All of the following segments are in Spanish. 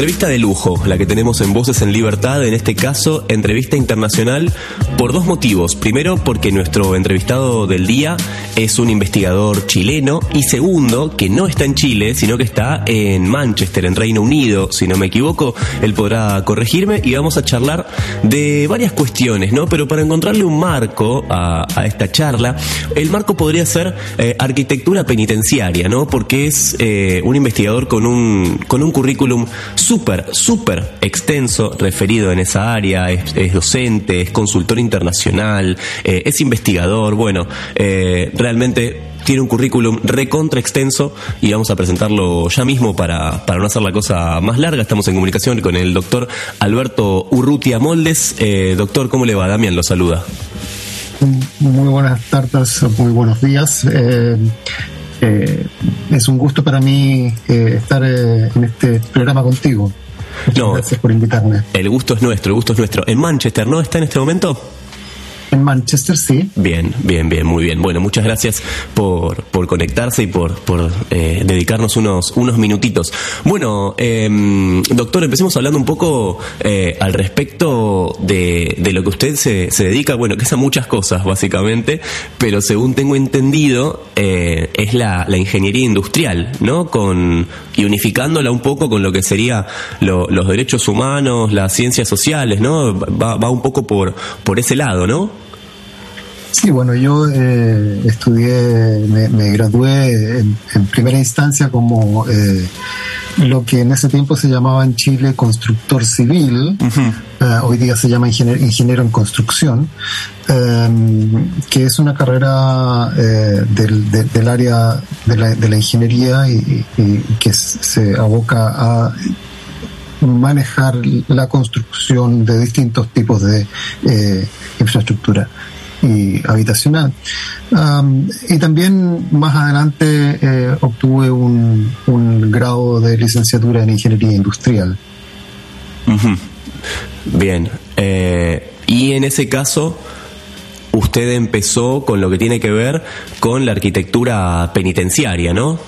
Entrevista de lujo, la que tenemos en Voces en Libertad, en este caso, entrevista internacional por dos motivos. Primero, porque nuestro entrevistado del día es un investigador chileno y segundo, que no está en Chile, sino que está en Manchester, en Reino Unido, si no me equivoco, él podrá corregirme y vamos a charlar de varias cuestiones, ¿no? Pero para encontrarle un marco a, esta charla, el marco podría ser eh, arquitectura penitenciaria, ¿no? Porque es eh, un investigador con un, con un currículum súper, súper extenso referido en esa área, es, docente, es consultor internacional, eh, es investigador, bueno, eh, realmente tiene un currículum recontra extenso y vamos a presentarlo ya mismo para, para no hacer la cosa más larga. Estamos en comunicación con el doctor Alberto Urrutia Moldes. Eh, doctor, ¿cómo le va? Damián lo saluda. Muy buenas tardes, muy buenos días. Eh, es un gusto para mí eh, estar eh, en este programa contigo. gracias por invitarme. El gusto es nuestro, el gusto es nuestro. ¿En Manchester no está en este momento? En Manchester, sí. Bien, bien, bien, muy bien. Bueno, muchas gracias por, por conectarse y por, por eh, dedicarnos unos, unos minutitos. Bueno, em, doctor, empecemos hablando un poco eh, al respecto de, de, lo que usted se, se, dedica, bueno, que es a muchas cosas, básicamente, pero según tengo entendido, eh, es la, la, ingeniería industrial, ¿no? Con, y unificándola un poco con lo que sería los derechos humanos, las ciencias sociales, ¿no? Va, va un poco por, por ese lado, ¿no? Sí, bueno, yo eh, estudié, me, gradué en, primera instancia como eh, lo que en ese tiempo se llamaba en Chile constructor civil, eh, hoy día se llama ingeniero, en construcción, em, que es una carrera del, área de la, ingeniería y, que se aboca a manejar la construcción de distintos tipos de infraestructura y habitacional. y también más adelante eh, obtuve un, un, grado de licenciatura en ingeniería industrial. Bien. Eh, y en ese caso, usted empezó con lo que tiene que ver con la arquitectura penitenciaria, ¿no?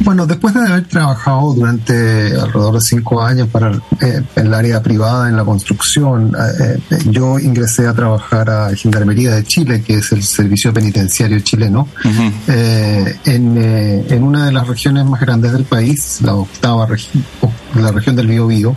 Bueno, después de haber trabajado durante alrededor de cinco años para eh, en el área privada en la construcción, eh, eh, yo ingresé a trabajar a Gendarmería de Chile, que es el servicio penitenciario chileno, en, en, una de las regiones más grandes del país, la octava región, la región del Biobío.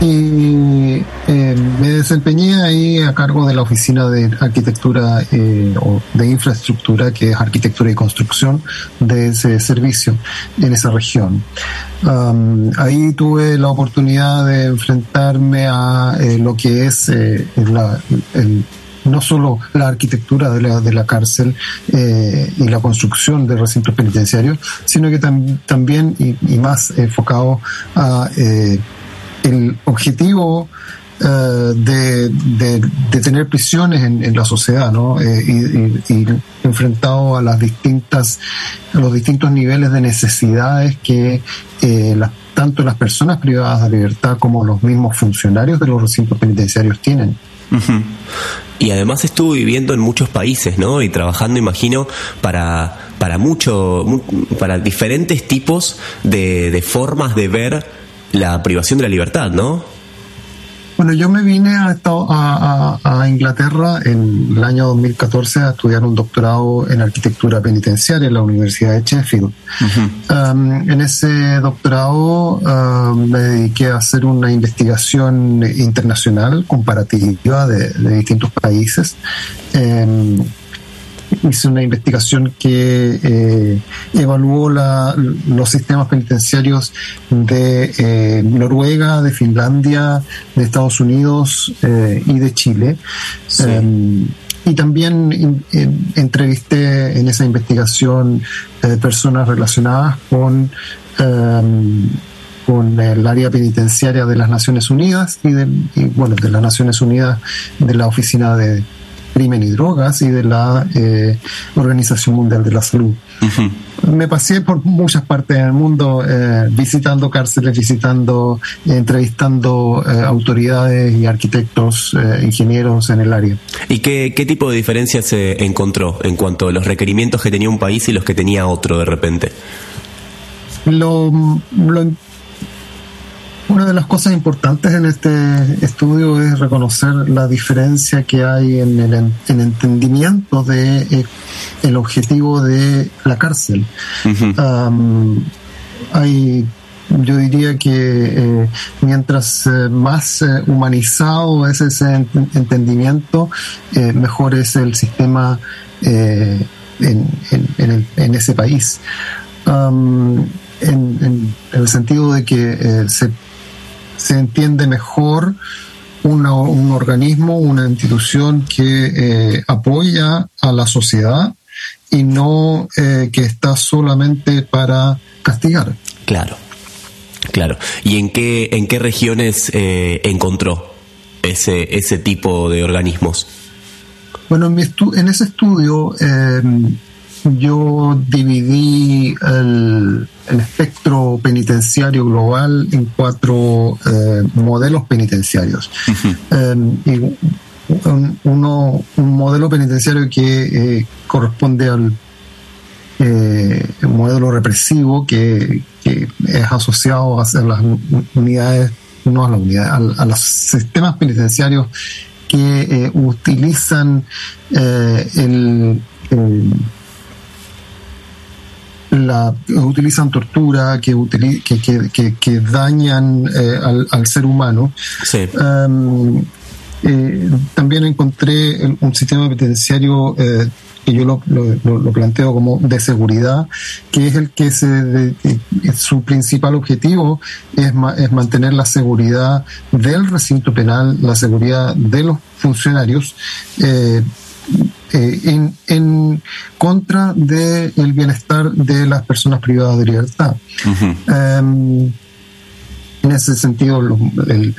Y eh, me desempeñé ahí a cargo de la oficina de arquitectura eh, o de infraestructura, que es arquitectura y construcción de ese servicio en esa región. ahí tuve la oportunidad de enfrentarme a eh, lo que es no solo la arquitectura de la, de la cárcel y la construcción de recintos penitenciarios, sino que también y, más enfocado a el objetivo eh, de, tener prisiones en, la sociedad, ¿no? Eh, y, enfrentado a las distintas, a los distintos niveles de necesidades que eh, tanto las personas privadas de libertad como los mismos funcionarios de los recintos penitenciarios tienen. Y además estuvo viviendo en muchos países, ¿no? Y trabajando, imagino, para, para mucho, para diferentes tipos de, de formas de ver la privación de la libertad, ¿no? Bueno, yo me vine a, a, Inglaterra en el año 2014 a estudiar un doctorado en arquitectura penitenciaria en la Universidad de Sheffield. Um, en ese doctorado um, me dediqué a hacer una investigación internacional comparativa de, distintos países. Um, hice una investigación que eh, evaluó los sistemas penitenciarios de eh, Noruega, de Finlandia, de Estados Unidos eh, y de Chile. Em, y también entrevisté en esa investigación personas relacionadas con em, con el área penitenciaria de las Naciones Unidas y, de, bueno de las Naciones Unidas de la oficina de Crimen y Drogas y de la eh, Organización Mundial de la Salud. Me pasé por muchas partes del mundo eh, visitando cárceles, visitando, entrevistando autoridades y arquitectos, ingenieros en el área. ¿Y qué, qué tipo de diferencias se encontró en cuanto a los requerimientos que tenía un país y los que tenía otro de repente? Lo, lo una de las cosas importantes en este estudio es reconocer la diferencia que hay en el entendimiento de eh, el objetivo de la cárcel. hay yo diría que eh, mientras eh, más humanizado es ese entendimiento, mejor es el sistema en, ese país. en, el sentido de que se se entiende mejor un organismo, una institución que eh, apoya a la sociedad y no eh, que está solamente para castigar. Claro, claro. ¿Y en qué, en qué regiones eh, encontró ese, ese tipo de organismos? Bueno, en, en ese estudio yo dividí el, espectro penitenciario global en cuatro eh, modelos penitenciarios. Em, un, uno, un modelo penitenciario que eh, corresponde al eh, modelo represivo que, es asociado a las unidades, no a las unidades, a, los sistemas penitenciarios que utilizan el la, utilizan tortura, que, que, que, dañan eh, al, ser humano. Em, eh, también encontré un sistema penitenciario eh, que yo lo, lo, planteo como de seguridad, que es el que se su principal objetivo es, es mantener la seguridad del recinto penal, la seguridad de los funcionarios, eh, en, en, contra del el bienestar de las personas privadas de libertad. Em, en ese sentido, el,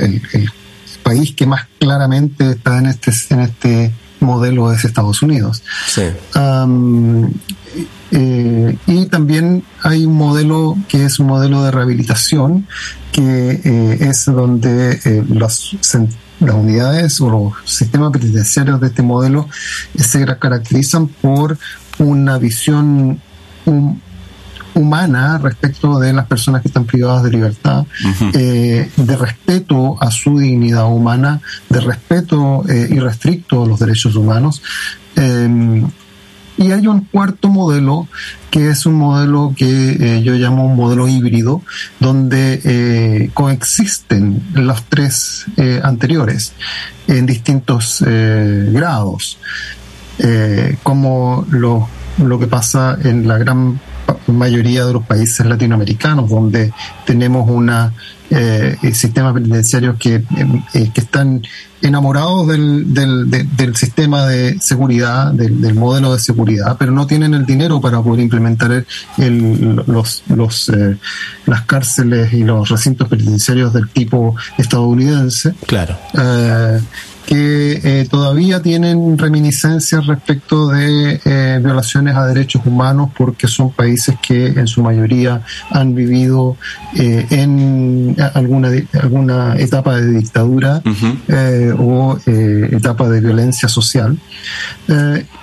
país que más claramente está en este, en este modelo es Estados Unidos. Em, eh, y también hay un modelo que es un modelo de rehabilitación, que eh, es donde los las unidades o los sistemas penitenciarios de este modelo se caracterizan por una visión humana respecto de las personas que están privadas de libertad, eh, de respeto a su dignidad humana, de respeto eh, irrestricto a los derechos humanos. Eh, y hay un cuarto modelo, que es un modelo que eh, yo llamo un modelo híbrido, donde eh, coexisten los tres eh, anteriores en distintos grados, como lo, lo que pasa en la gran mayoría de los países latinoamericanos, donde tenemos una eh, sistemas penitenciarios que, eh, que están enamorados del, del, sistema de seguridad, del, modelo de seguridad, pero no tienen el dinero para poder implementar el, los, los, eh, las cárceles y los recintos penitenciarios del tipo estadounidense. Claro. Que eh, todavía tienen reminiscencias respecto de eh, violaciones a derechos humanos porque son países que en su mayoría han vivido eh, en alguna, alguna etapa de dictadura o etapa de violencia social.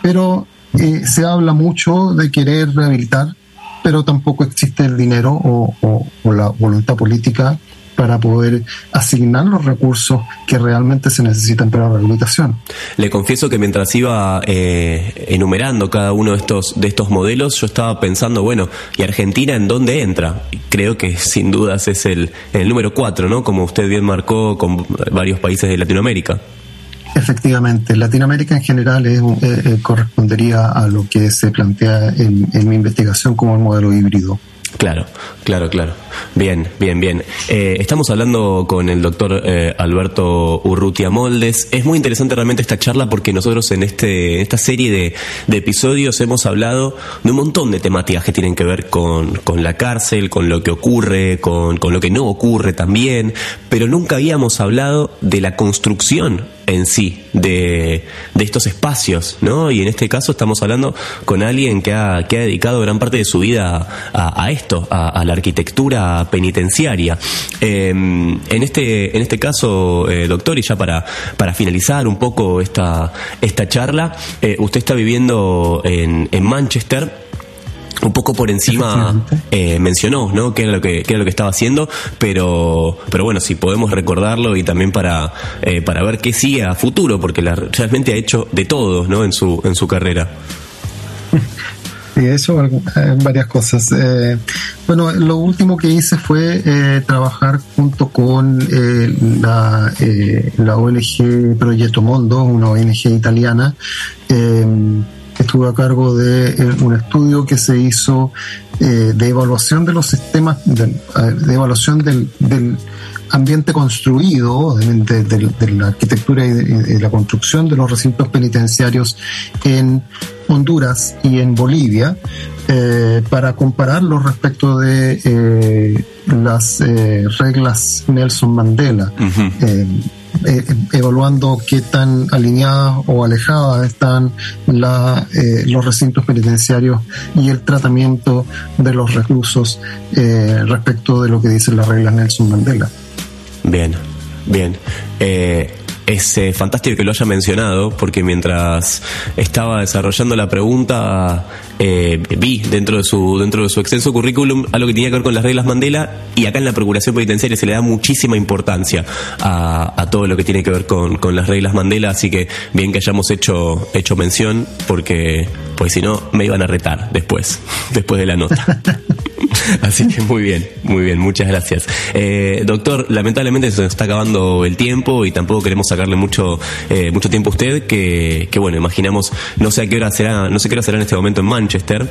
pero se habla mucho de querer rehabilitar, pero tampoco existe el dinero o la voluntad política para poder asignar los recursos que realmente se necesitan para la rehabilitación. Le confieso que mientras iba eh, enumerando cada uno de estos, de estos modelos, yo estaba pensando, bueno, ¿y Argentina en dónde entra? Creo que sin dudas es el, el número cuatro, ¿no? Como usted bien marcó con varios países de Latinoamérica. Efectivamente, Latinoamérica en general es, eh, eh, correspondería a lo que se plantea en, en mi investigación como el modelo híbrido. Claro, claro, claro. Bien, bien, bien. Eh, estamos hablando con el doctor eh, Alberto Urrutia Moldes. Es muy interesante realmente esta charla porque nosotros en este, esta serie de, de, episodios hemos hablado de un montón de temáticas que tienen que ver con, con la cárcel, con lo que ocurre, con, con lo que no ocurre también, pero nunca habíamos hablado de la construcción en sí de, de, estos espacios, ¿no? Y en este caso estamos hablando con alguien que ha, que ha dedicado gran parte de su vida a, esto, a, la arquitectura penitenciaria. Em, en, este, en este caso, eh, doctor, y ya para, para finalizar un poco esta, esta charla, eh, usted está viviendo en, en Manchester un poco por encima eh, mencionó, ¿no? Qué era lo que era lo que estaba haciendo, pero pero bueno, si podemos recordarlo y también para eh, para ver qué sigue a futuro, porque la, realmente ha hecho de todo, ¿no? En su en su carrera. Sí, eso eh, varias cosas. Eh, bueno, lo último que hice fue eh, trabajar junto con la, la ONG Proyecto Mondo, una ONG italiana estuve a cargo de eh, un estudio que se hizo eh, de evaluación de los sistemas, de, evaluación del, ambiente construido, de, la arquitectura y de, la construcción de los recintos penitenciarios en Honduras y en Bolivia, eh, para compararlos respecto de las reglas Nelson Mandela. Eh, evaluando qué tan alineadas o alejadas están eh, los recintos penitenciarios y el tratamiento de los reclusos eh, respecto de lo que dicen las reglas Nelson Mandela. Bien, bien es eh, fantástico que lo haya mencionado porque mientras estaba desarrollando la pregunta eh, vi dentro de su dentro de su extenso currículum algo que tenía que ver con las reglas Mandela y acá en la procuración penitenciaria se le da muchísima importancia a, todo lo que tiene que ver con, con, las reglas Mandela así que bien que hayamos hecho hecho mención porque pues si no me iban a retar después después de la nota Así que muy bien, muy bien, muchas gracias. Eh, doctor, lamentablemente se nos está acabando el tiempo y tampoco queremos sacarle mucho, eh, mucho tiempo a usted, que, que bueno, imaginamos, no sé a qué hora será, no sé qué hora será en este momento en Manchester,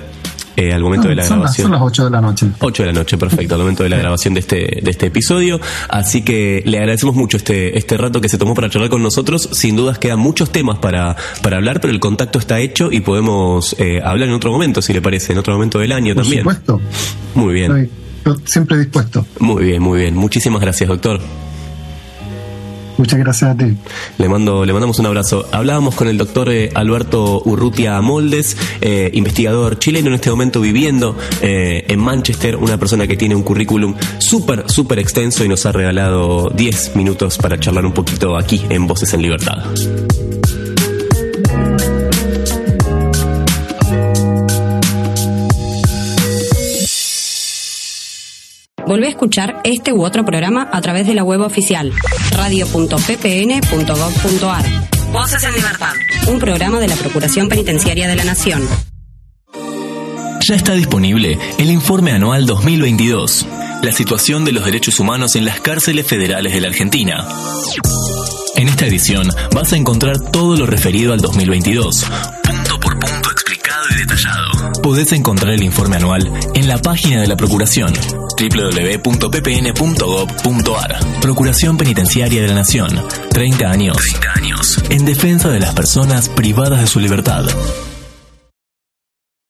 eh, al momento de la grabación. son las 8 de la noche. 8 de la noche, perfecto, al momento de la grabación de este, de este episodio. Así que le agradecemos mucho este, este rato que se tomó para charlar con nosotros. Sin dudas quedan muchos temas para, para hablar, pero el contacto está hecho y podemos eh, hablar en otro momento, si le parece, en otro momento del año también. Por supuesto. Muy bien. Estoy siempre dispuesto. Muy bien, muy bien. Muchísimas gracias, doctor. Muchas gracias a ti. Le mando, le mandamos un abrazo. Hablábamos con el doctor eh, Alberto Urrutia Moldes, eh, investigador chileno en este momento viviendo eh, en Manchester, una persona que tiene un currículum súper, súper extenso y nos ha regalado 10 minutos para charlar un poquito aquí en Voces en Libertad. Volvé a escuchar este u otro programa a través de la web oficial radio.ppn.gov.ar. Voces en Libertad, un programa de la Procuración Penitenciaria de la Nación. Ya está disponible el informe anual 2022, la situación de los derechos humanos en las cárceles federales de la Argentina. En esta edición vas a encontrar todo lo referido al 2022, punto por punto explicado y detallado. Podés encontrar el informe anual en la página de la Procuración www.ppn.gov.ar. Procuración Penitenciaria de la Nación. 30 años. 30 años. En defensa de las personas privadas de su libertad.